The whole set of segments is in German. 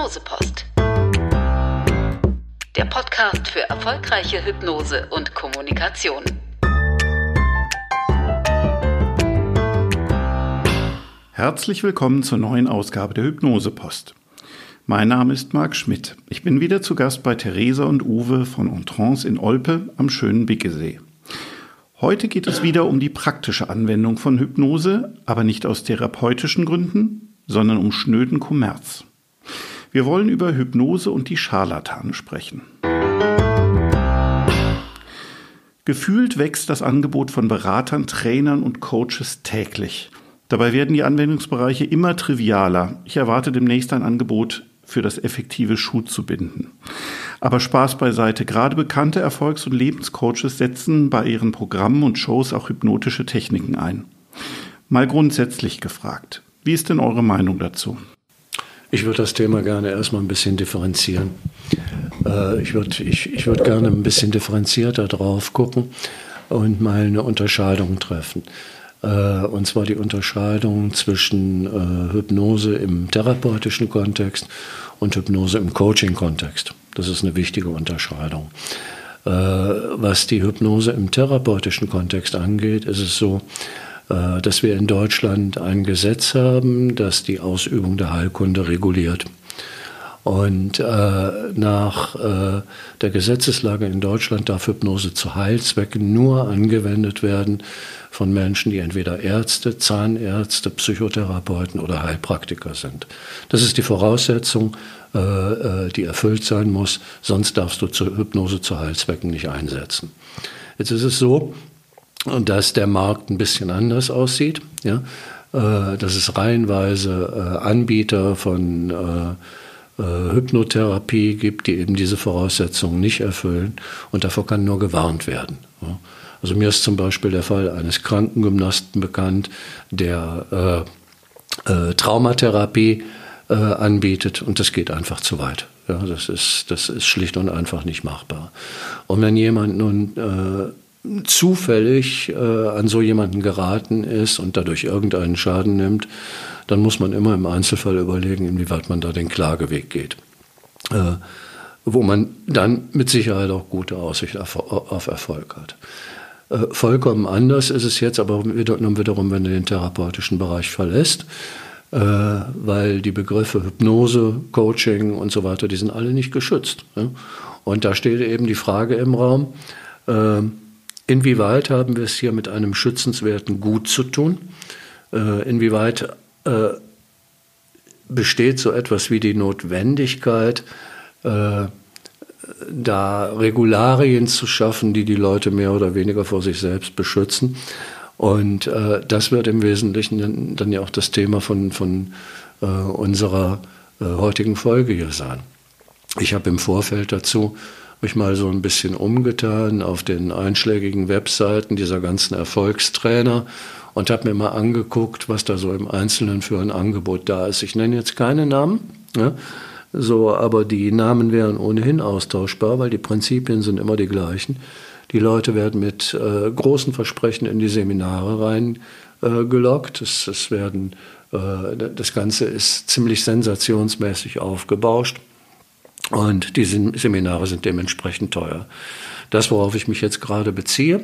Hypnosepost. Der Podcast für erfolgreiche Hypnose und Kommunikation. Herzlich willkommen zur neuen Ausgabe der Hypnosepost. Mein Name ist Marc Schmidt. Ich bin wieder zu Gast bei Theresa und Uwe von Entrance in Olpe am schönen Bickersee. Heute geht es wieder um die praktische Anwendung von Hypnose, aber nicht aus therapeutischen Gründen, sondern um schnöden Kommerz. Wir wollen über Hypnose und die Scharlatane sprechen. Gefühlt wächst das Angebot von Beratern, Trainern und Coaches täglich. Dabei werden die Anwendungsbereiche immer trivialer. Ich erwarte demnächst ein Angebot für das effektive Schuh zu binden. Aber Spaß beiseite. Gerade bekannte Erfolgs- und Lebenscoaches setzen bei ihren Programmen und Shows auch hypnotische Techniken ein. Mal grundsätzlich gefragt. Wie ist denn eure Meinung dazu? Ich würde das Thema gerne erstmal ein bisschen differenzieren. Äh, ich würde ich, ich würd gerne ein bisschen differenzierter drauf gucken und mal eine Unterscheidung treffen. Äh, und zwar die Unterscheidung zwischen äh, Hypnose im therapeutischen Kontext und Hypnose im Coaching-Kontext. Das ist eine wichtige Unterscheidung. Was die Hypnose im therapeutischen Kontext angeht, ist es so, dass wir in Deutschland ein Gesetz haben, das die Ausübung der Heilkunde reguliert. Und äh, nach äh, der Gesetzeslage in Deutschland darf Hypnose zu Heilzwecken nur angewendet werden von Menschen, die entweder Ärzte, Zahnärzte, Psychotherapeuten oder Heilpraktiker sind. Das ist die Voraussetzung, äh, äh die erfüllt sein muss, sonst darfst du zur Hypnose zu Heilzwecken nicht einsetzen. Jetzt ist es so, dass der Markt ein bisschen anders aussieht. Ja? Äh, dass es reihenweise äh, Anbieter von äh, Hypnotherapie gibt, die eben diese Voraussetzungen nicht erfüllen. Und davor kann nur gewarnt werden. Also mir ist zum Beispiel der Fall eines Krankengymnasten bekannt, der äh, Traumatherapie anbietet und das geht einfach zu weit. Ja, das, ist, das ist schlicht und einfach nicht machbar. Und wenn jemand nun zufällig äh, an so jemanden geraten ist und dadurch irgendeinen Schaden nimmt, dann muss man immer im Einzelfall überlegen, inwieweit man da den Klageweg geht. Äh, wo man dann mit Sicherheit auch gute Aussicht auf, auf Erfolg hat. Äh, vollkommen anders ist es jetzt aber wiederum, wenn du den therapeutischen Bereich verlässt, äh, weil die Begriffe Hypnose, Coaching und so weiter, die sind alle nicht geschützt. Ja? Und da steht eben die Frage im Raum, äh, inwieweit haben wir es hier mit einem schützenswerten Gut zu tun? Äh, inwieweit äh, besteht so etwas wie die Notwendigkeit, äh, da Regularien zu schaffen, die die Leute mehr oder weniger vor sich selbst beschützen. Und äh, das wird im Wesentlichen dann, ja auch das Thema von, von äh, unserer äh, heutigen Folge hier sein. Ich habe im Vorfeld dazu mich mal so ein bisschen umgetan auf den einschlägigen Webseiten dieser ganzen Erfolgstrainer und habe mir mal angeguckt, was da so im Einzelnen für ein Angebot da ist. Ich nenne jetzt keine Namen, ja, so, aber die Namen wären ohnehin austauschbar, weil die Prinzipien sind immer die gleichen. Die Leute werden mit äh, großen Versprechen in die Seminare reingelockt. Äh, es, es äh, das Ganze ist ziemlich sensationsmäßig aufgebauscht. Und die Seminare sind dementsprechend teuer. Das, worauf ich mich jetzt gerade beziehe,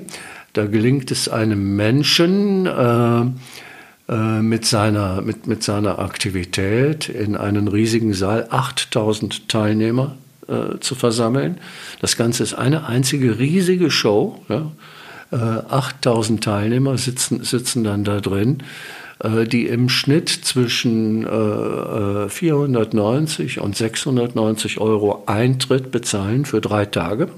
da gelingt es einem Menschen äh, äh, mit, seiner, mit, mit seiner Aktivität in einen riesigen Saal 8000 Teilnehmer äh, zu versammeln. Das Ganze ist eine einzige riesige Show. Ja? 8000 äh, Teilnehmer sitzen, sitzen dann da drin die im Schnitt zwischen 490 und 690 Euro Eintritt bezahlen für drei Tage.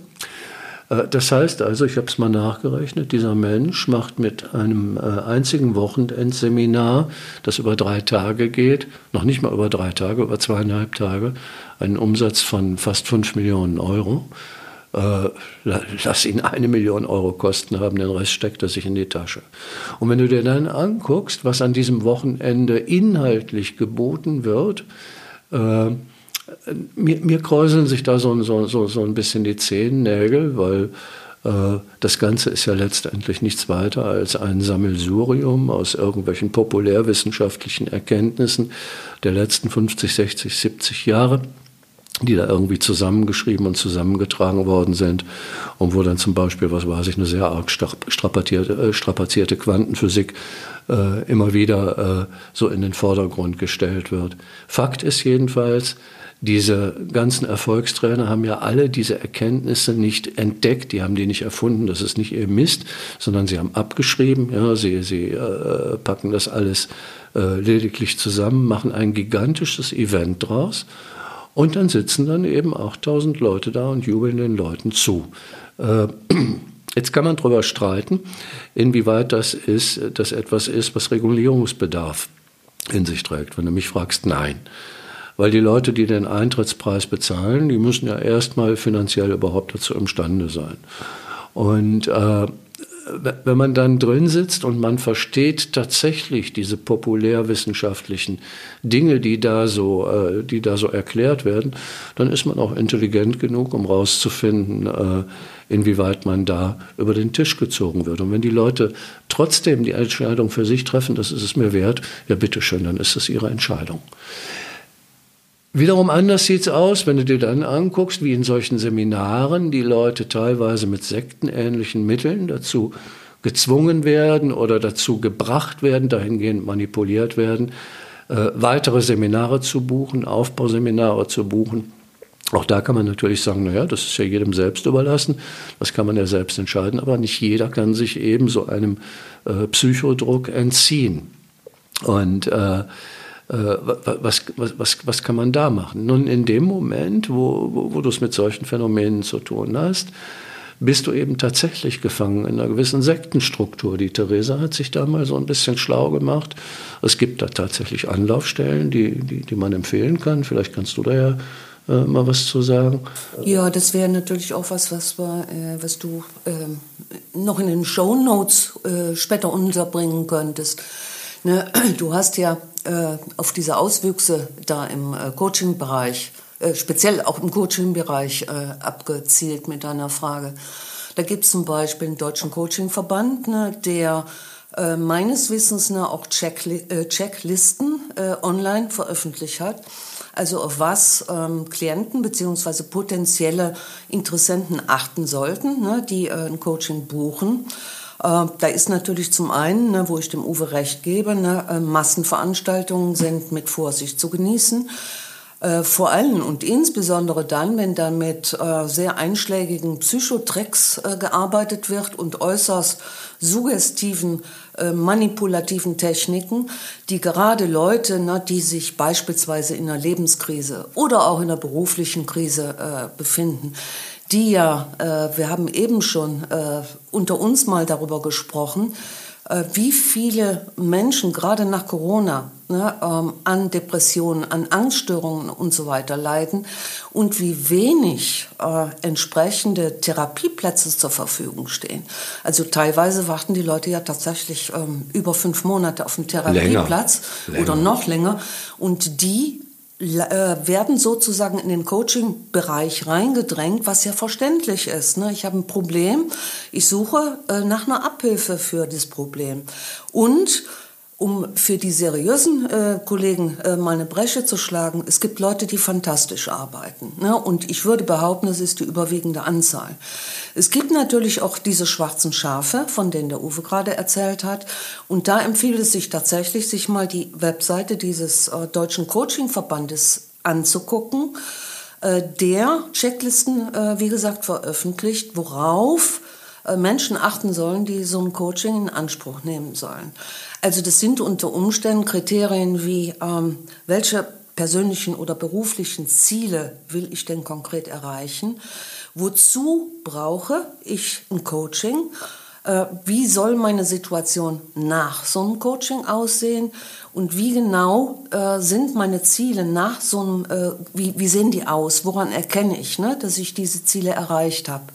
Äh, das heißt also, ich habe es mal nachgerechnet, dieser Mensch macht mit einem äh, einzigen Wochenendseminar, das über drei Tage geht, noch nicht mal über drei Tage, über zweieinhalb Tage, einen Umsatz von fast fünf Millionen Euro. Äh, lass ihn eine Million Euro Kosten haben, den Rest steckt er sich in die Tasche. Und wenn du dir dann anguckst, was an diesem Wochenende inhaltlich geboten wird, äh, mir, mir kräuseln sich da so, so, so, so ein bisschen die Zehennägel, weil Äh, das Ganze ist ja letztendlich nichts weiter als ein Sammelsurium aus irgendwelchen populärwissenschaftlichen Erkenntnissen der letzten 50, 60, 70 Jahre die da irgendwie zusammengeschrieben und zusammengetragen worden sind und wo dann zum Beispiel, was weiß ich, eine sehr arg strapazierte, äh, strapazierte Quantenphysik äh, immer wieder äh, so in den Vordergrund gestellt wird. Fakt ist jedenfalls, diese ganzen Erfolgstrainer haben ja alle diese Erkenntnisse nicht entdeckt, die haben die nicht erfunden, das ist nicht ihr Mist, sondern sie haben abgeschrieben, ja, sie, sie äh, packen das alles äh, lediglich zusammen, machen ein gigantisches Event draus und dann sitzen dann eben auch tausend Leute da und jubeln den Leuten zu. Äh, jetzt kann man darüber streiten, inwieweit das ist, das etwas ist, was Regulierungsbedarf in sich trägt. Wenn du mich fragst, nein weil die Leute, die den Eintrittspreis bezahlen, die müssen ja erstmal finanziell überhaupt dazu imstande sein. Und äh, wenn man dann drin sitzt und man versteht tatsächlich diese populärwissenschaftlichen Dinge, die da so, äh, die da so erklärt werden, dann ist man auch intelligent genug, um rauszufinden, äh, inwieweit man da über den Tisch gezogen wird. Und wenn die Leute trotzdem die Entscheidung für sich treffen, das ist es mir wert, ja bitteschön, dann ist es ihre Entscheidung. Wiederum anders sieht es aus, wenn du dir dann anguckst, wie in solchen Seminaren die Leute teilweise mit sektenähnlichen Mitteln dazu gezwungen werden oder dazu gebracht werden, dahingehend manipuliert werden, äh, weitere Seminare zu buchen, Aufbauseminare zu buchen. Auch da kann man natürlich sagen, naja, das ist ja jedem selbst überlassen, das kann man ja selbst entscheiden, aber nicht jeder kann sich eben so einem äh, Psychodruck entziehen. Und äh, was, was, was, was kann man da machen? Nun, in dem Moment, wo, wo, wo du es mit solchen Phänomenen zu tun hast, bist du eben tatsächlich gefangen in einer gewissen Sektenstruktur. Die Theresa hat sich da mal so ein bisschen schlau gemacht. Es gibt da tatsächlich Anlaufstellen, die, die, die man empfehlen kann. Vielleicht kannst du da ja äh, mal was zu sagen. Ja, das wäre natürlich auch was, was, wir, äh, was du äh, noch in den Show Notes äh, später unterbringen könntest. Ne, du hast ja äh, auf diese Auswüchse da im äh, Coaching-Bereich, äh, speziell auch im Coaching-Bereich äh, abgezielt mit deiner Frage. Da gibt es zum Beispiel einen deutschen Coaching-Verband, ne, der äh, meines Wissens ne, auch Checkli Checklisten online veröffentlicht hat. Also auf was ähm, Klienten bzw. potenzielle Interessenten achten sollten, ne, die ein Coaching buchen. Äh, da ist natürlich zum einen, ne, wo ich dem Uwe recht gebe, ne, äh, Massenveranstaltungen sind mit Vorsicht zu genießen. Äh, vor allem und insbesondere dann, wenn da mit sehr einschlägigen Psychotricks gearbeitet wird und äußerst suggestiven, manipulativen Techniken, die gerade Leute, ne, die sich beispielsweise in einer Lebenskrise oder auch in einer beruflichen Krise befinden, die ja, äh, wir haben eben schon äh, unter uns mal darüber gesprochen, äh, wie viele Menschen gerade nach Corona ne, ähm, an Depressionen, an Angststörungen und so weiter leiden und wie wenig äh, entsprechende Therapieplätze zur Verfügung stehen. Also teilweise warten die Leute ja tatsächlich ähm, über fünf Monate auf einen Therapieplatz länger. oder noch länger und die werden sozusagen in den Coaching-Bereich reingedrängt, was ja verständlich ist. Ne? Ich habe ein Problem, ich suche äh, nach einer Abhilfe für das Problem. Und um für die seriösen äh, Kollegen äh, mal eine Bresche zu schlagen, es gibt Leute, die fantastisch arbeiten. Ne? Und ich würde behaupten, das ist die überwiegende Anzahl. Es gibt natürlich auch diese schwarzen Schafe, von denen der Uwe gerade erzählt hat. Und da empfiehlt es sich tatsächlich, sich mal die Webseite dieses äh, Deutschen Coaching-Verbandes anzugucken, äh, der Checklisten, äh, wie gesagt, veröffentlicht, worauf Menschen achten sollen, die so ein Coaching in Anspruch nehmen sollen. Also das sind unter Umständen Kriterien wie, ähm, welche persönlichen oder beruflichen Ziele will ich denn konkret erreichen? Wozu brauche ich ein Coaching? Äh, wie soll meine Situation nach so einem Coaching aussehen? Und wie genau äh, sind meine Ziele nach so einem, äh, wie, wie sehen die aus? Woran erkenne ich, ne, dass ich diese Ziele erreicht habe?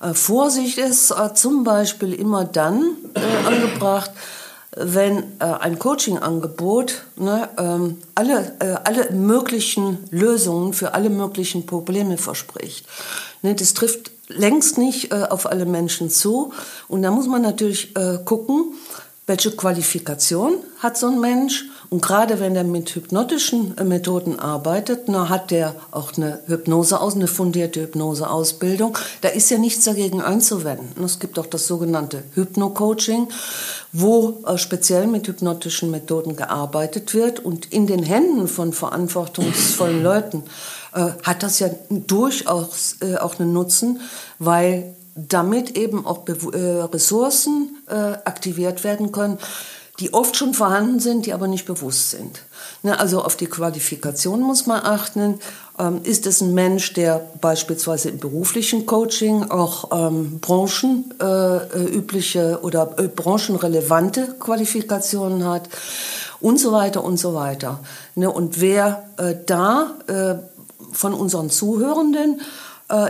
Äh, Vorsicht ist äh, zum Beispiel immer dann äh, angebracht, wenn äh, ein Coaching-Angebot ne, ähm, alle, äh, alle möglichen Lösungen für alle möglichen Probleme verspricht. Ne, das trifft längst nicht äh, auf alle Menschen zu. Und da muss man natürlich gucken, welche Qualifikation hat so ein Mensch und gerade wenn er mit hypnotischen äh, Methoden arbeitet, na, hat der auch eine Hypnose aus, eine fundierte Hypnoseausbildung. Da ist ja nichts dagegen einzuwenden. Es gibt auch das sogenannte Hypno-Coaching, wo äh, speziell mit hypnotischen Methoden gearbeitet wird und in den Händen von verantwortungsvollen Leuten äh, hat das ja durchaus auch einen Nutzen, weil damit eben auch Be äh, Ressourcen äh, aktiviert werden können, die oft schon vorhanden sind, die aber nicht bewusst sind. Ne, also auf die Qualifikation muss man achten. Ähm, ist es ein Mensch, der beispielsweise im beruflichen Coaching auch ähm, branchenübliche äh, oder äh, branchenrelevante Qualifikationen hat und so weiter und so weiter. Ne, und wer äh, da äh, von unseren Zuhörenden äh,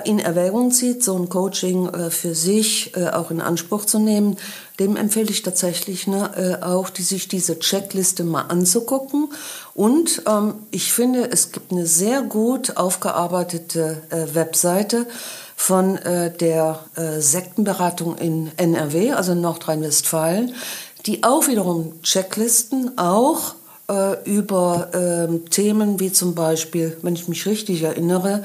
in Erwägung zieht, so ein Coaching äh, für sich äh, auch in Anspruch zu nehmen, dem empfehle ich tatsächlich ne, auch, sich diese Checkliste mal anzugucken. Und ähm, ich finde, es gibt eine sehr gut aufgearbeitete äh, Webseite von äh, der äh, Sektenberatung in NRW, also in Nordrhein-Westfalen, die auch wiederum Checklisten auch über ähm, Themen wie zum Beispiel, wenn ich mich richtig erinnere, äh,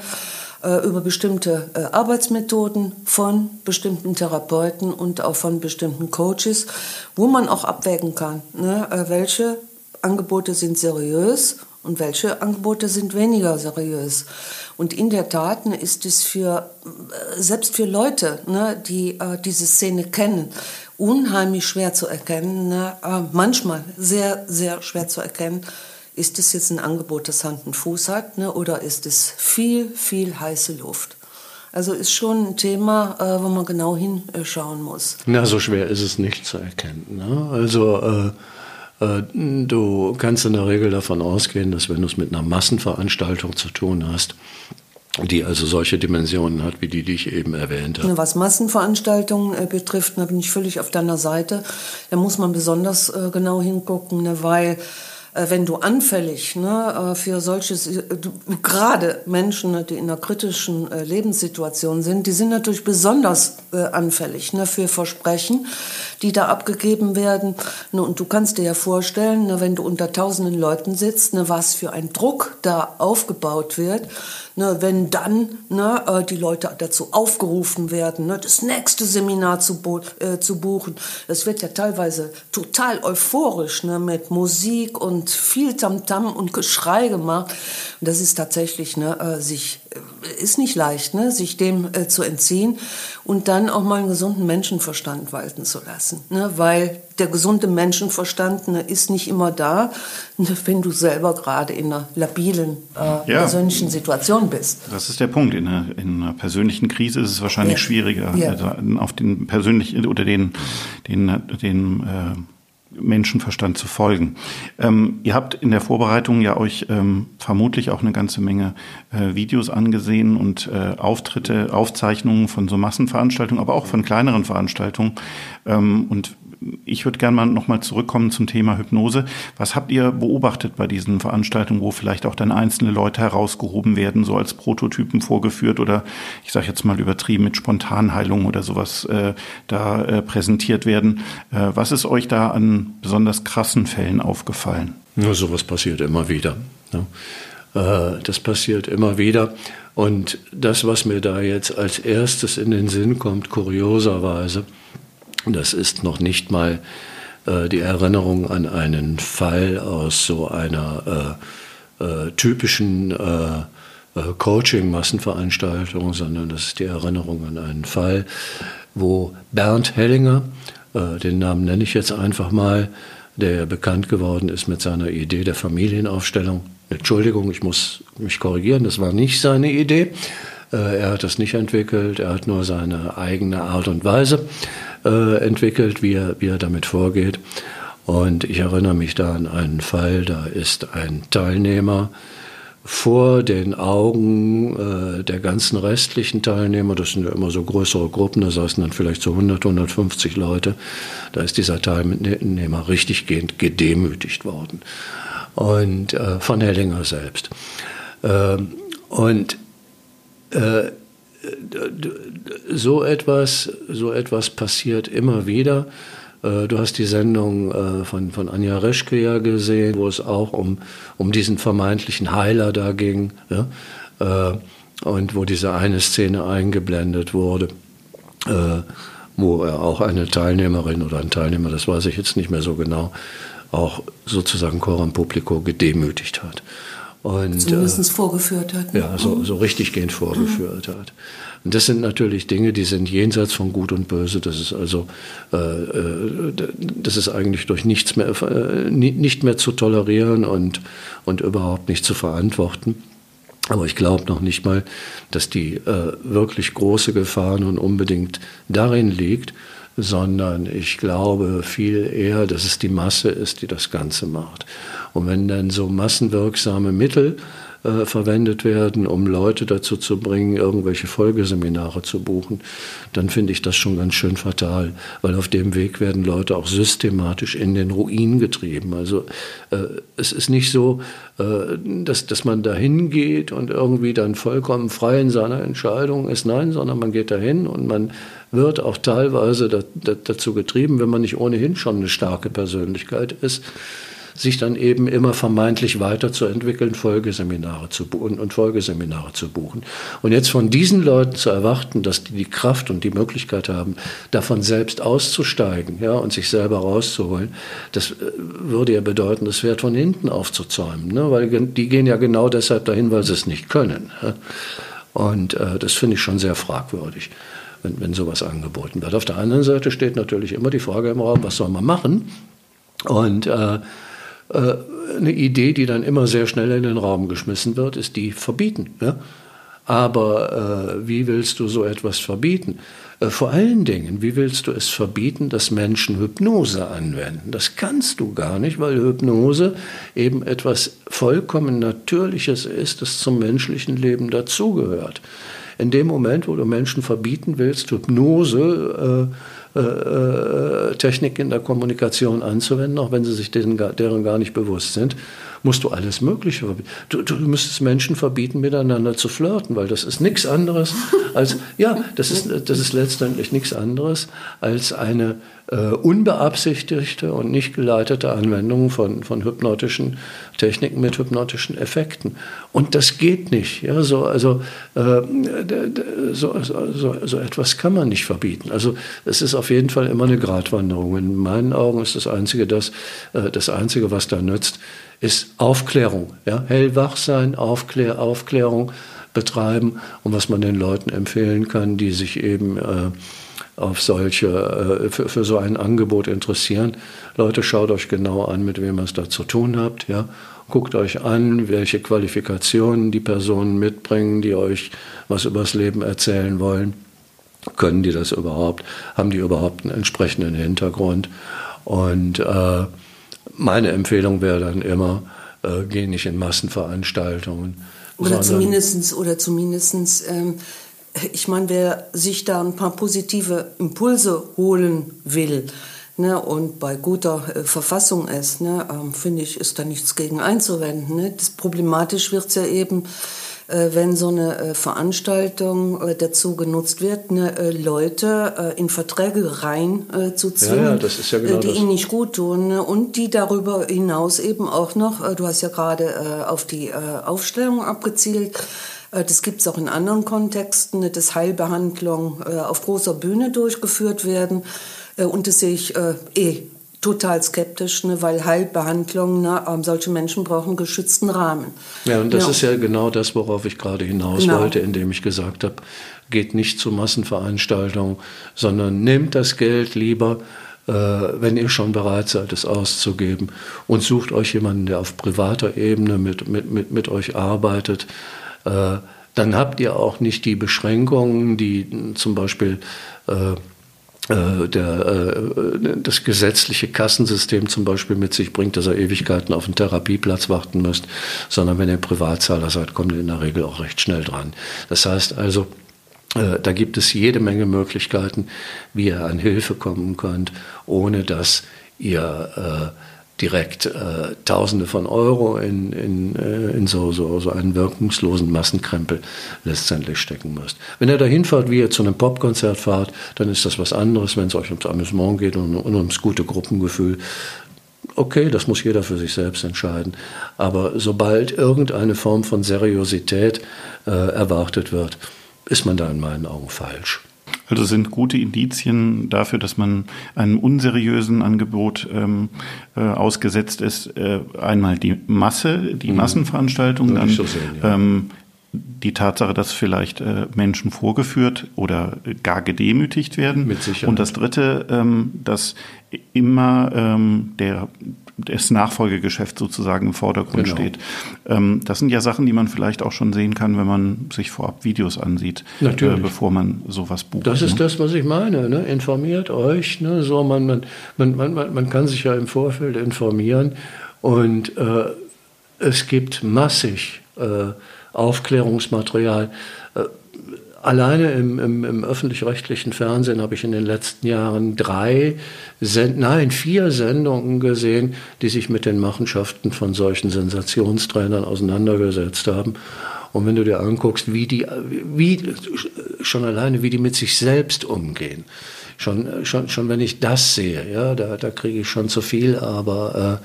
über bestimmte äh, Arbeitsmethoden von bestimmten Therapeuten und auch von bestimmten Coaches, wo man auch abwägen kann, ne, äh, welche Angebote sind seriös und welche Angebote sind weniger seriös. Und in der Tat ne, ist es für, selbst für Leute, ne, die äh, diese Szene kennen, unheimlich schwer zu erkennen, ne, äh, manchmal sehr, sehr schwer zu erkennen, ist es jetzt ein Angebot, das Hand und Fuß hat, ne, oder ist es viel, viel heiße Luft? Also ist schon ein Thema, äh, wo man genau hinschauen muss. Na, so schwer ist es nicht zu erkennen. Ne? Also äh, äh, du kannst in der Regel davon ausgehen, dass wenn du es mit einer Massenveranstaltung zu tun hast, die also solche Dimensionen hat, wie die, die ich eben erwähnt habe. Was Massenveranstaltungen äh, betrifft, da bin ich völlig auf deiner Seite. Da muss man besonders äh, genau hingucken, ne, weil wenn du anfällig ne, äh, für solches, äh, gerade Menschen, ne, die in einer kritischen Lebenssituation sind, die sind natürlich besonders anfällig ne, für Versprechen, die da abgegeben werden. Ne, und du kannst dir ja vorstellen, ne, wenn du unter tausenden Leuten sitzt, ne, was für ein Druck da aufgebaut wird wenn dann äh, die Leute dazu aufgerufen werden, das nächste Seminar zu, äh, buchen. Das wird ja teilweise total euphorisch mit Musik und viel Tamtam -Tam und Geschrei gemacht. Das ist tatsächlich äh, sich ist nicht leicht, ne, sich dem äh, zu entziehen und dann auch mal einen gesunden Menschenverstand walten zu lassen, ne, weil der gesunde Menschenverstand ne, ist nicht immer da, ne, wenn du selber gerade in einer labilen äh, ja. persönlichen Situation bist. Das ist der Punkt. In einer, in einer persönlichen Krise ist es wahrscheinlich ja. schwieriger, ja. Also auf den persönlichen oder den, den, den äh, Menschenverstand zu folgen. Ähm, ihr habt in der Vorbereitung ja euch ähm, vermutlich auch eine ganze Menge äh, Videos angesehen und äh, Auftritte, Aufzeichnungen von so Massenveranstaltungen, aber auch von kleineren Veranstaltungen. Ähm, und ich würde gerne mal nochmal zurückkommen zum Thema Hypnose. Was habt ihr beobachtet bei diesen Veranstaltungen, wo vielleicht auch dann einzelne Leute herausgehoben werden, so als Prototypen vorgeführt oder ich sage jetzt mal übertrieben mit Spontanheilung oder sowas äh, da äh, präsentiert werden? Äh, was ist euch da an besonders krassen Fällen aufgefallen? Ja, sowas passiert immer wieder. Ne? Äh, das passiert immer wieder. Und das, was mir da jetzt als erstes in den Sinn kommt, kurioserweise, das ist noch nicht mal äh, die Erinnerung an einen Fall aus so einer äh, äh, typischen äh, äh, Coaching-Massenveranstaltung, sondern das ist die Erinnerung an einen Fall, wo Bernd Hellinger, äh, den Namen nenne ich jetzt einfach mal, der bekannt geworden ist mit seiner Idee der Familienaufstellung. Entschuldigung, ich muss mich korrigieren, das war nicht seine Idee. Er hat das nicht entwickelt, er hat nur seine eigene Art und Weise äh, entwickelt, wie er, wie er damit vorgeht. Und ich erinnere mich da an einen Fall, da ist ein Teilnehmer vor den Augen äh, der ganzen restlichen Teilnehmer, das sind ja immer so größere Gruppen, da saßen dann vielleicht so 100, 150 Leute, da ist dieser Teilnehmer richtig gedemütigt worden. Und äh, von Hellinger selbst. Ähm, und äh, so etwas, so etwas passiert immer wieder. Äh, du hast die Sendung äh, von, von Anja Reschke ja gesehen, wo es auch um, um diesen vermeintlichen Heiler da ging. Ja? Äh, und wo diese eine Szene eingeblendet wurde, wo er auch eine Teilnehmerin oder ein Teilnehmer, das weiß ich jetzt nicht mehr so genau, auch sozusagen Coram Publico gedemütigt hat. Und, Zumindest äh, vorgeführt hat. Ne? Ja, so, so richtig gehend vorgeführt hat. Und das sind natürlich Dinge, die sind jenseits von Gut und Böse. Das ist also, äh, äh das ist eigentlich durch nichts mehr, äh, nicht mehr zu tolerieren und, und überhaupt nicht zu verantworten. Aber ich glaube noch nicht mal, dass die äh, wirklich große Gefahr nun unbedingt darin liegt, sondern ich glaube viel eher, dass es die Masse ist, die das Ganze macht. Und wenn dann so massenwirksame Mittel äh, verwendet werden, um Leute dazu zu bringen, irgendwelche Folgeseminare zu buchen, dann finde ich das schon ganz schön fatal, weil auf dem Weg werden Leute auch systematisch in den Ruin getrieben. Also äh, es ist nicht so, äh, dass, dass man dahin geht und irgendwie dann vollkommen frei in seiner Entscheidung ist, nein, sondern man geht dahin und man wird auch teilweise da, da, dazu getrieben, wenn man nicht ohnehin schon eine starke Persönlichkeit ist, sich dann eben immer vermeintlich weiterzuentwickeln, Folgeseminare zu und, und Folgeseminare zu buchen. Und jetzt von diesen Leuten zu erwarten, dass die die Kraft und die Möglichkeit haben, davon selbst auszusteigen ja, und sich selber rauszuholen, das äh, würde ja bedeuten, das Pferd von hinten aufzuzäumen. Ne? Weil die gehen ja genau deshalb dahin, weil sie es nicht können. Ja? Und äh, das finde ich schon sehr fragwürdig wenn, wenn sowas angeboten wird. Auf der anderen Seite steht natürlich immer die Frage im Raum, was soll man machen? Und äh, eine Idee, die dann immer sehr schnell in den Raum geschmissen wird, ist die verbieten. Ja? Aber äh, wie willst du so etwas verbieten? Äh, vor allen Dingen, wie willst du es verbieten, dass Menschen Hypnose anwenden? Das kannst du gar nicht, weil Hypnose eben etwas vollkommen Natürliches ist, das zum menschlichen Leben dazugehört in dem Moment, wo du Menschen verbieten willst, Hypnose, äh, äh, äh, Technik in der Kommunikation anzuwenden, auch wenn sie sich deren, deren gar nicht bewusst sind, musst du alles Mögliche verbieten. Du, du, müsstest Menschen verbieten, miteinander zu flirten, weil das ist nichts anderes als, ja, das ist, das ist letztendlich nichts anderes als eine äh, unbeabsichtigte und nicht geleitete Anwendung von, von hypnotischen Techniken mit hypnotischen Effekten. Und das geht nicht. Ja, so, also, äh, so, so, so etwas kann man nicht verbieten. Also es ist auf jeden Fall immer eine Gratwanderung. In meinen Augen ist das Einzige, das, äh, das Einzige was da nützt, ist Aufklärung. Ja? Hellwach sein, Aufklär, Aufklärung betreiben und was man den Leuten empfehlen kann, die sich eben äh, auf solche, äh, für, für, so ein Angebot interessieren. Leute, schaut euch genau an, mit wem ihr es da zu tun habt. Ja? Guckt euch an, welche Qualifikationen die Personen mitbringen, die euch was übers Leben erzählen wollen. Können die das überhaupt? Haben die überhaupt einen entsprechenden Hintergrund? Und äh, meine Empfehlung wäre dann immer, äh, geh nicht in Massenveranstaltungen. Oder zumindestens oder zumindestens ähm, ich meine, wer sich da ein paar positive Impulse holen will ne, und bei guter äh, Verfassung ist, ne, äh, finde ich, ist da nichts gegen einzuwenden. Ne. Das problematisch wird es ja eben, äh, wenn so eine äh, Veranstaltung äh, dazu genutzt wird, ne, äh, Leute in Verträge rein zu zwingen, ja, ja, genau die ihnen nicht gut tun ne, und die darüber hinaus eben auch noch, du hast ja gerade auf die Aufstellung abgezielt, äh, das gibt es auch in anderen Kontexten, ne, dass Heilbehandlungen äh, auf großer Bühne durchgeführt werden. Äh, und das sehe ich eh total skeptisch, ne, weil Heilbehandlungen, ne, ähm, solche Menschen brauchen einen geschützten Rahmen. Ja, und das ja. ist ja genau das, worauf ich gerade hinaus genau. wollte, indem ich gesagt habe, geht nicht zu Massenveranstaltungen, sondern nehmt das Geld lieber, äh, wenn ihr schon bereit seid, es auszugeben und sucht euch jemanden, der auf privater Ebene mit, mit, mit, mit euch arbeitet, äh, dann habt ihr auch nicht die Beschränkungen, die zum Beispiel äh, äh, der, äh, das gesetzliche Kassensystem zum Beispiel mit sich bringt, dass ihr Ewigkeiten auf einen Therapieplatz warten müsst, sondern wenn ihr Privatzahler seid, kommt ihr in der Regel auch recht schnell dran. Das heißt also, äh, da gibt es jede Menge Möglichkeiten, wie ihr an Hilfe kommen könnt, ohne dass ihr direkt äh, Tausende von Euro in, in, äh, in so, so, so einen wirkungslosen Massenkrempel letztendlich stecken müsst. Wenn ihr da hinfahrt, wie ihr zu einem Popkonzert fahrt, dann ist das was anderes, wenn es euch ums Amüsement geht und, und ums gute Gruppengefühl. Okay, das muss jeder für sich selbst entscheiden. Aber sobald irgendeine Form von Seriosität äh, erwartet wird, ist man da in meinen Augen falsch. Also sind gute Indizien dafür, dass man einem unseriösen Angebot ähm, äh, ausgesetzt ist. Äh, einmal die Masse, die mhm. Massenveranstaltungen, dann so sehen, ja. ähm, die Tatsache, dass vielleicht äh, Menschen vorgeführt oder gar gedemütigt werden. Mit Sicherheit. Und das Dritte, ähm, dass immer ähm, der das Nachfolgegeschäft sozusagen im Vordergrund genau. steht. Ähm, das sind ja Sachen, die man vielleicht auch schon sehen kann, wenn man sich vorab Videos ansieht, äh, bevor man sowas bucht. Das ist ne? das, was ich meine. Ne? Informiert euch. Ne? So, man, man, man, man, man kann sich ja im Vorfeld informieren und äh, es gibt massig äh, Aufklärungsmaterial. Alleine im, im, im öffentlich-rechtlichen Fernsehen habe ich in den letzten Jahren drei, Send nein, vier Sendungen gesehen, die sich mit den Machenschaften von solchen Sensationstrainern auseinandergesetzt haben. Und wenn du dir anguckst, wie die, wie, schon alleine, wie die mit sich selbst umgehen, schon, schon, schon wenn ich das sehe, ja, da, da kriege ich schon zu viel, aber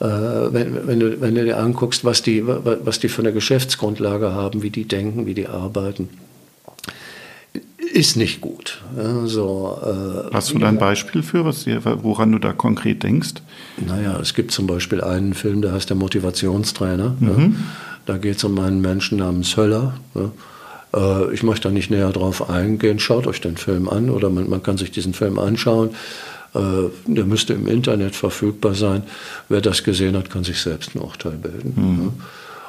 äh, äh, wenn, wenn, du, wenn du dir anguckst, was die, was die für eine Geschäftsgrundlage haben, wie die denken, wie die arbeiten, ist nicht gut. Also, äh, Hast du da ein Beispiel für, was woran du da konkret denkst? Naja, es gibt zum Beispiel einen Film, der heißt Der Motivationstrainer. Mhm. Ja. Da geht es um einen Menschen namens Höller. Ja. Äh, ich möchte da nicht näher drauf eingehen. Schaut euch den Film an oder man, man kann sich diesen Film anschauen. Äh, der müsste im Internet verfügbar sein. Wer das gesehen hat, kann sich selbst ein Urteil bilden. Mhm. Ja.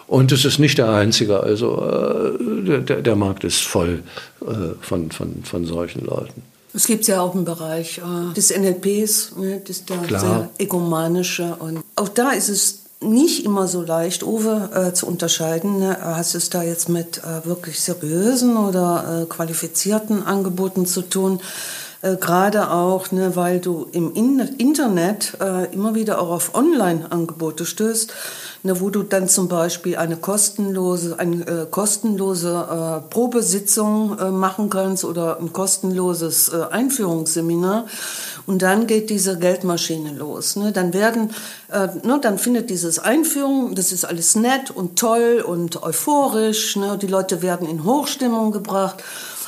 Und es ist nicht der einzige. Also äh, der, der, Markt ist voll äh, von, von, von solchen Leuten. Es gibt ja auch einen Bereich äh, des NLPs, ne, das da Klar. sehr egomanische. Und auch da ist es nicht immer so leicht, Uwe, äh, zu unterscheiden. Ne? Hast du es da jetzt mit äh, wirklich seriösen oder äh, qualifizierten Angeboten zu tun? Gerade auch, ne, weil du im In Internet äh, immer wieder auch auf Online-Angebote stößt, ne, wo du dann zum Beispiel eine kostenlose, eine äh, kostenlose äh, Probesitzung äh, machen kannst oder ein kostenloses äh, Einführungsseminar. Und dann geht diese Geldmaschine los. Ne? Dann werden, äh, ne, dann findet dieses Einführung, das ist alles nett und toll und euphorisch. Ne? Die Leute werden in Hochstimmung gebracht.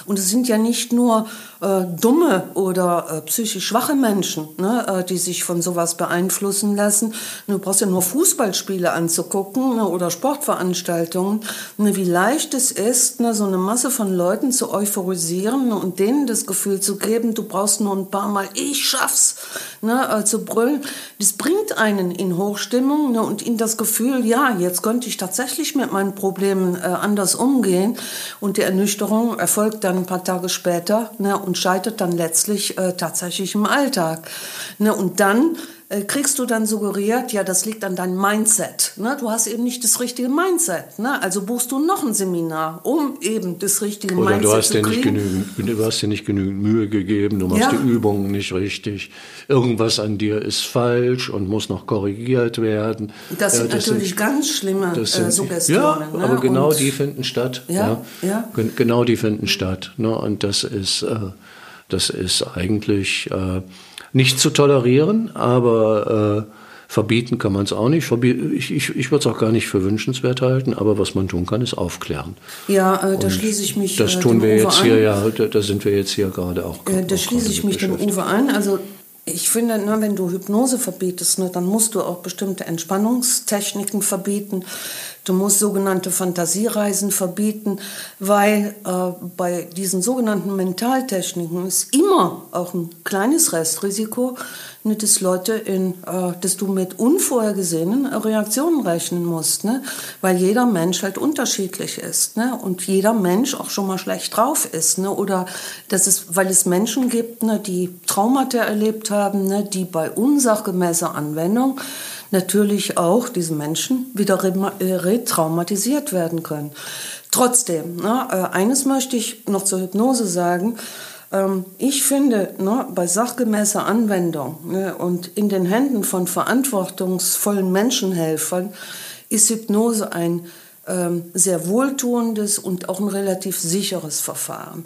Und es sind ja nicht nur äh, dumme oder äh, psychisch schwache Menschen, ne, äh, die sich von sowas beeinflussen lassen. Du brauchst ja nur Fußballspiele anzugucken ne, oder Sportveranstaltungen, ne, wie leicht es ist, ne, so eine Masse von Leuten zu euphorisieren und denen das Gefühl zu geben, du brauchst nur ein paar Mal, ich schaff's, ne, äh, zu brüllen. Das bringt einen in Hochstimmung ne, und in das Gefühl, ja, jetzt könnte ich tatsächlich mit meinen Problemen äh, anders umgehen. Und die Ernüchterung erfolgt dann ein paar Tage später. Ne, und scheitert dann letztlich äh, tatsächlich im Alltag. Ne? Und dann kriegst du dann suggeriert, ja, das liegt an deinem Mindset. Ne? Du hast eben nicht das richtige Mindset. Ne? Also buchst du noch ein Seminar, um eben das richtige Oder Mindset du hast zu kriegen. Nicht genügend, du hast dir nicht genügend Mühe gegeben, du machst ja. die Übungen nicht richtig. Irgendwas an dir ist falsch und muss noch korrigiert werden. Das ja, sind das natürlich sind, ganz schlimme äh, sind, Suggestionen. Ja, ne? aber genau und, die finden statt. Ja, ja. Genau die finden statt. Ne? Und das ist, äh, das ist eigentlich... Äh, nicht zu tolerieren, aber äh, verbieten kann man es auch nicht. Ich, ich, ich würde es auch gar nicht für wünschenswert halten, aber was man tun kann, ist aufklären. Ja, äh, da schließe ich mich. Das äh, tun wir Uwe jetzt an. hier, ja, da, da, sind wir jetzt hier gerade auch. Äh, da schließe ich mich dem Uwe an. Also ich finde, ne, wenn du Hypnose verbietest, ne, dann musst du auch bestimmte Entspannungstechniken verbieten. Du musst sogenannte Fantasiereisen verbieten, weil äh, bei diesen sogenannten Mentaltechniken ist immer auch ein kleines Restrisiko, ne, dass Leute in, äh, dass du mit unvorhergesehenen Reaktionen rechnen musst, ne? weil jeder Mensch halt unterschiedlich ist ne? und jeder Mensch auch schon mal schlecht drauf ist ne? oder dass es, weil es Menschen gibt, ne, die Traumata erlebt haben, ne, die bei unsachgemäßer Anwendung natürlich auch diese Menschen wieder äh, retraumatisiert werden können. Trotzdem, ne, äh, eines möchte ich noch zur Hypnose sagen. Ähm, ich finde, ne, bei sachgemäßer Anwendung ne, und in den Händen von verantwortungsvollen Menschenhelfern ist Hypnose ein ähm, sehr wohltuendes und auch ein relativ sicheres Verfahren.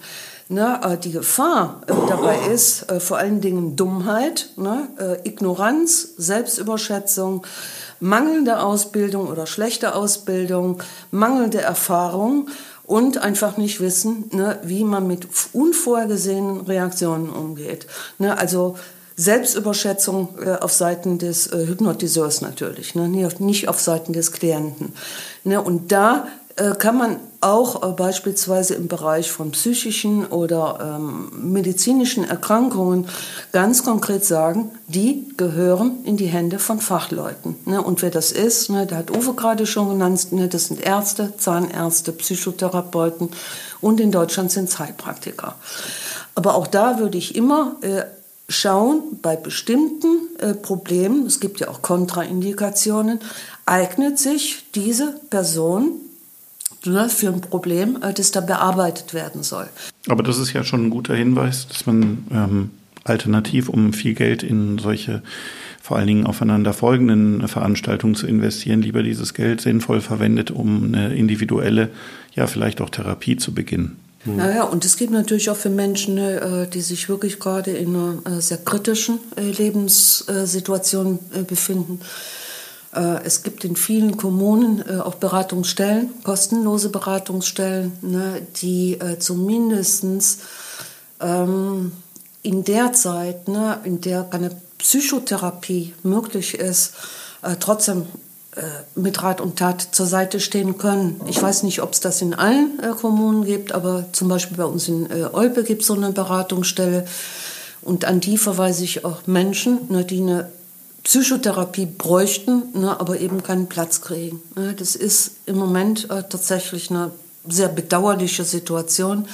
Ne, äh, die Gefahr äh, dabei ist äh, vor allen Dingen Dummheit, ne, Ignoranz, Selbstüberschätzung, mangelnde Ausbildung oder schlechte Ausbildung, mangelnde Erfahrung und einfach nicht wissen, ne, wie man mit unvorhergesehenen Reaktionen umgeht. Ne, also Selbstüberschätzung äh, auf Seiten des äh, Hypnotiseurs natürlich, ne, nicht auf Seiten des Klienten. Ne, und da äh, kann man auch äh, beispielsweise im Bereich von psychischen oder ähm, medizinischen Erkrankungen ganz konkret sagen, die gehören in die Hände von Fachleuten. Ne? Und wer das ist, ne, da hat Uwe gerade schon genannt, ne, das sind Ärzte, Zahnärzte, Psychotherapeuten und in Deutschland sind es Heilpraktiker. Aber auch da würde ich immer äh, schauen, bei bestimmten äh, Problemen, es gibt ja auch Kontraindikationen, eignet sich diese Person ne, für ein Problem, äh, das da bearbeitet werden soll. Aber das ist ja schon ein guter Hinweis, dass man ähm, alternativ, um viel Geld in solche vor allen Dingen aufeinander folgenden Veranstaltungen zu investieren, lieber dieses Geld sinnvoll verwendet, um eine individuelle, ja vielleicht auch Therapie zu beginnen. Hm. Naja, und es gibt natürlich auch für Menschen, äh, die sich wirklich gerade in einer äh, sehr kritischen Lebenssituation befinden, äh, es gibt in vielen Kommunen äh, auch Beratungsstellen, kostenlose Beratungsstellen, ne, die äh, zumindest ähm, in der Zeit, ne, in der keine Psychotherapie möglich ist, äh, trotzdem äh, mit Rat und Tat zur Seite stehen können. Ich weiß nicht, ob es das in allen äh, Kommunen gibt, aber zum Beispiel bei uns in Olpe gibt es so eine Beratungsstelle. Und an die verweise ich auch Menschen, ne, die eine Psychotherapie bräuchten, ne, aber eben keinen Platz kriegen. Ne. Das ist im Moment äh, tatsächlich eine sehr bedauerliche Situation.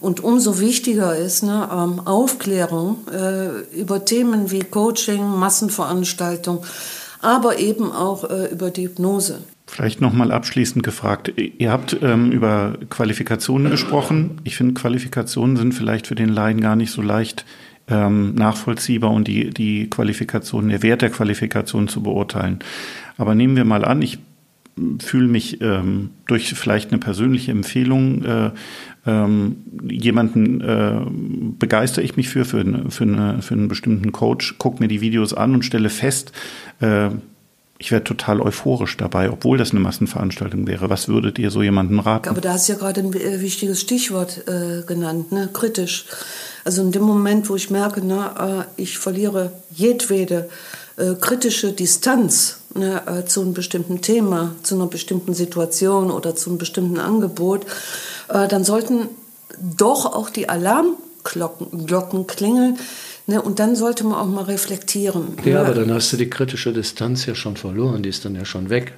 Und umso wichtiger ist ne, ähm, Aufklärung äh, über Themen wie Coaching, Massenveranstaltung, aber eben auch äh, über die Hypnose. Vielleicht nochmal abschließend gefragt. Ihr habt ähm, über Qualifikationen gesprochen. Ich finde, Qualifikationen sind vielleicht für den Laien gar nicht so leicht ähm, nachvollziehbar und die, die Qualifikation, der Wert der Qualifikation zu beurteilen. Aber nehmen wir mal an, ich fühle mich ähm, durch vielleicht eine persönliche Empfehlung äh, ähm, jemanden äh, begeistere ich mich für, für, für, eine, für einen bestimmten Coach, gucke mir die Videos an und stelle fest, äh, ich werde total euphorisch dabei, obwohl das eine Massenveranstaltung wäre. Was würdet ihr so jemandem raten? Aber da hast du ja gerade ein äh, wichtiges Stichwort äh, genannt, ne? kritisch. Also in dem Moment, wo ich merke, na, äh, ich verliere jedwede äh, kritische Distanz ne, äh, zu einem bestimmten Thema, zu einer bestimmten Situation oder zu einem bestimmten Angebot, äh, dann sollten doch auch die Alarmglocken Glocken klingeln Ne, und dann sollte man auch mal reflektieren. Ja, ja, aber dann hast du die kritische Distanz ja schon verloren, die ist dann ja schon weg.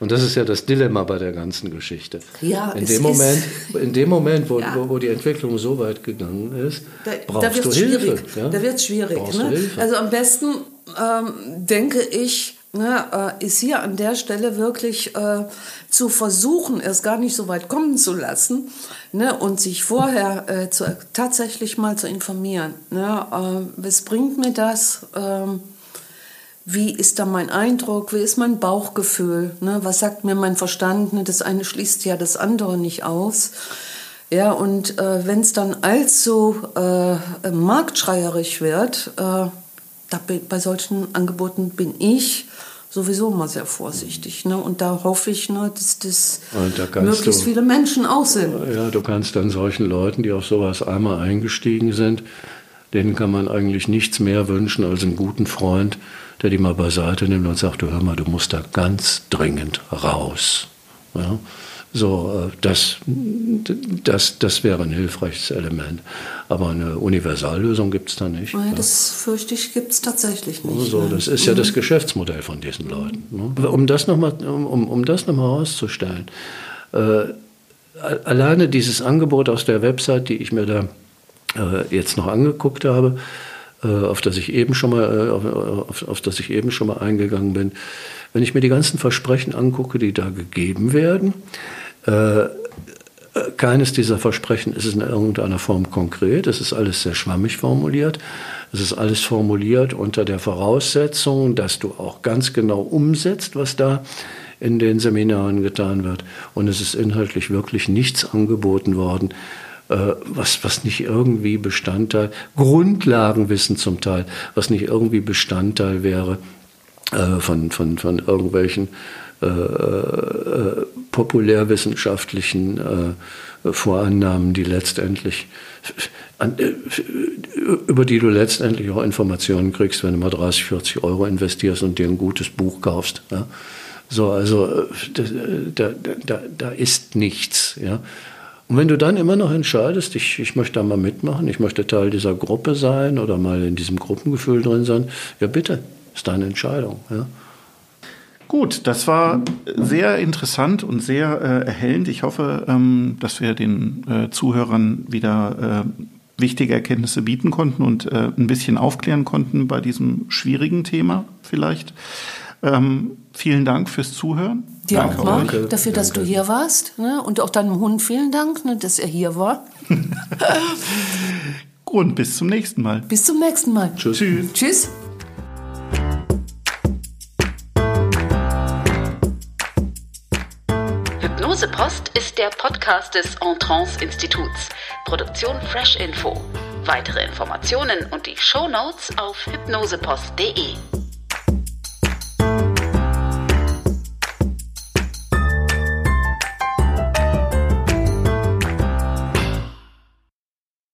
Und das ist ja das Dilemma bei der ganzen Geschichte. Ja, in, dem Moment, in dem Moment, wo, ja. wo, die Entwicklung so weit gegangen ist, da, brauchst da du Hilfe. Ja? Da wird es schwierig. Ne? Also am besten ähm, denke ich, ne, äh, ist hier an der Stelle wirklich äh, zu versuchen, es gar nicht so weit kommen zu lassen ne, und sich vorher äh, zu, tatsächlich mal zu informieren. Ne, was bringt mir das? Ähm, wie ist da mein Eindruck? Wie ist mein Bauchgefühl? Ne, was sagt mir mein Verstand? Ne, das eine schließt ja das andere nicht aus. Ja, und äh, wenn es dann allzu äh, marktschreierisch wird, da, bei solchen Angeboten bin ich sowieso mal sehr vorsichtig. Ne? Und da hoffe ich, ne, dass das da möglichst du, viele Menschen auch sind. Ja, du kannst dann solchen Leuten, die auf sowas einmal eingestiegen sind, denen kann man eigentlich nichts mehr wünschen als einen guten Freund, der die mal beiseite nimmt und sagt, du hör mal, du musst da ganz dringend raus. Ja? So, äh, das, das, das wäre ein hilfreiches Element. Aber eine Universallösung gibt es da nicht. Ja, das fürchte ich, gibt es tatsächlich nicht. So, das ist ja das mhm. Geschäftsmodell von diesen Leuten. Ne? Um das nochmal um, um das noch herauszustellen, äh, alleine dieses Angebot aus der Website, die ich mir da äh, jetzt noch angeguckt habe, auf das ich eben schon mal, äh, auf, auf das ich eben schon mal eingegangen bin, wenn ich mir die ganzen Versprechen angucke, die da gegeben werden, äh, keines dieser Versprechen ist in irgendeiner Form konkret. Es ist alles sehr schwammig formuliert. Es ist alles formuliert unter der Voraussetzung, dass du auch ganz genau umsetzt, was da in den Seminaren getan wird. Und es ist inhaltlich wirklich nichts angeboten worden, äh, was, was nicht irgendwie Bestandteil, Grundlagenwissen zum Teil, was nicht irgendwie Bestandteil wäre äh, von, von, von irgendwelchen äh, äh, populärwissenschaftlichen äh, Vorannahmen, die letztendlich an, äh, über die du letztendlich auch Informationen kriegst, wenn du mal 30, 40 Euro investierst und dir ein gutes Buch kaufst. Ja? So, also da, da, da ist nichts. Ja? Und wenn du dann immer noch entscheidest, ich, ich möchte da mal mitmachen, ich möchte Teil dieser Gruppe sein oder mal in diesem Gruppengefühl drin sein, ja bitte, ist deine Entscheidung. Ja? Gut, das war sehr interessant und sehr äh, erhellend. Ich hoffe, ähm, dass wir den äh, Zuhörern wieder äh, wichtige Erkenntnisse bieten konnten und äh, ein bisschen aufklären konnten bei diesem schwierigen Thema vielleicht. Ähm, vielen Dank fürs Zuhören. Dir Danke auch, Marc, dafür, Danke. dass du hier warst. Ne? Und auch deinem Hund vielen Dank, ne, dass er hier war. und bis zum nächsten Mal. Bis zum nächsten Mal. Tschüss. Tschüss. Tschüss. Hypnosepost ist der Podcast des Entrance Instituts. Produktion Fresh Info. Weitere Informationen und die Show Notes auf hypnosepost.de.